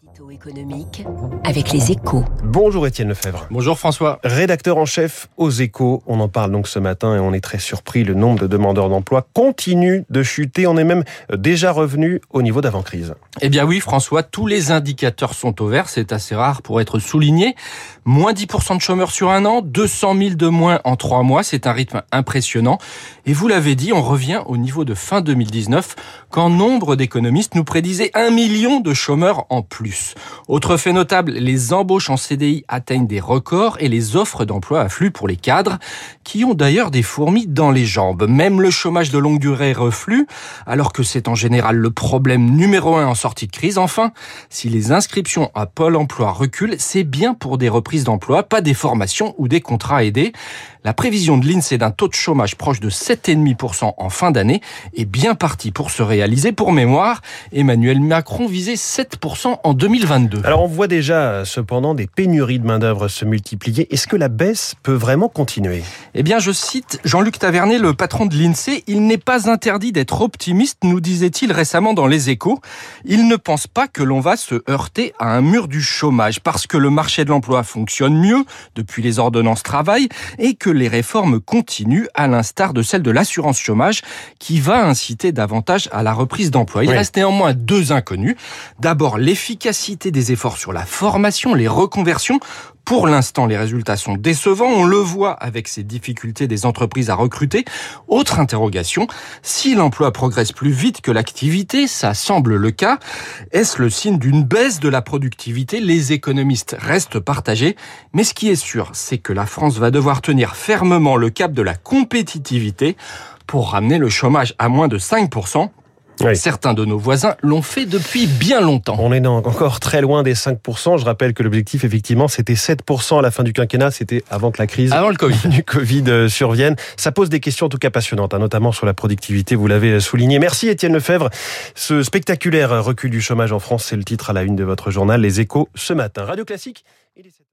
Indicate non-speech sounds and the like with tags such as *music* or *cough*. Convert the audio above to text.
Édito économique avec les échos. Bonjour Étienne Lefebvre. Bonjour François. Rédacteur en chef aux échos. On en parle donc ce matin et on est très surpris. Le nombre de demandeurs d'emploi continue de chuter. On est même déjà revenu au niveau d'avant-crise. Eh bien oui François, tous les indicateurs sont au vert. C'est assez rare pour être souligné. Moins 10% de chômeurs sur un an, 200 000 de moins en trois mois. C'est un rythme impressionnant. Et vous l'avez dit, on revient au niveau de fin 2019 quand nombre d'économistes nous prédisaient un million de chômeurs en plus. Autre fait notable, les embauches en CDI atteignent des records et les offres d'emploi affluent pour les cadres, qui ont d'ailleurs des fourmis dans les jambes. Même le chômage de longue durée reflue, alors que c'est en général le problème numéro un en sortie de crise. Enfin, si les inscriptions à Pôle emploi reculent, c'est bien pour des reprises d'emploi, pas des formations ou des contrats aidés. La prévision de l'INSEE d'un taux de chômage proche de 7,5% en fin d'année est bien partie pour se réaliser. Pour mémoire, Emmanuel Macron visait 7% en 2022. Alors on voit déjà cependant des pénuries de main-d'œuvre se multiplier. Est-ce que la baisse peut vraiment continuer? Eh bien, je cite Jean-Luc Tavernet, le patron de l'INSEE, il n'est pas interdit d'être optimiste, nous disait-il récemment dans Les Échos. Il ne pense pas que l'on va se heurter à un mur du chômage parce que le marché de l'emploi fonctionne mieux depuis les ordonnances travail et que les réformes continuent à l'instar de celle de l'assurance chômage qui va inciter davantage à la reprise d'emploi. Il Oui. reste néanmoins deux inconnus. D'abord, l'efficacité des efforts sur la formation, les reconversions. Pour l'instant, les résultats sont décevants. On le voit avec ces difficultés des entreprises à recruter. Autre interrogation, si l'emploi progresse plus vite que l'activité, ça semble le cas, est-ce le signe d'une baisse de la productivité? Les économistes restent partagés. Mais ce qui est sûr, c'est que la France va devoir tenir fermement le cap de la compétitivité pour ramener le chômage à moins de 5%. Oui. Certains de nos voisins l'ont fait depuis bien longtemps. On est encore très loin des 5%. Je rappelle que l'objectif, effectivement, c'était 7% à la fin du quinquennat. C'était avant que la crise Avant le Covid. *laughs* du Covid euh, survienne. Ça pose des questions en tout cas passionnantes, hein, notamment sur la productivité, vous l'avez souligné. Merci Étienne Lefebvre. Ce spectaculaire recul du chômage en France, c'est le titre à la une de votre journal Les Échos ce matin. Radio Classique, il est 7.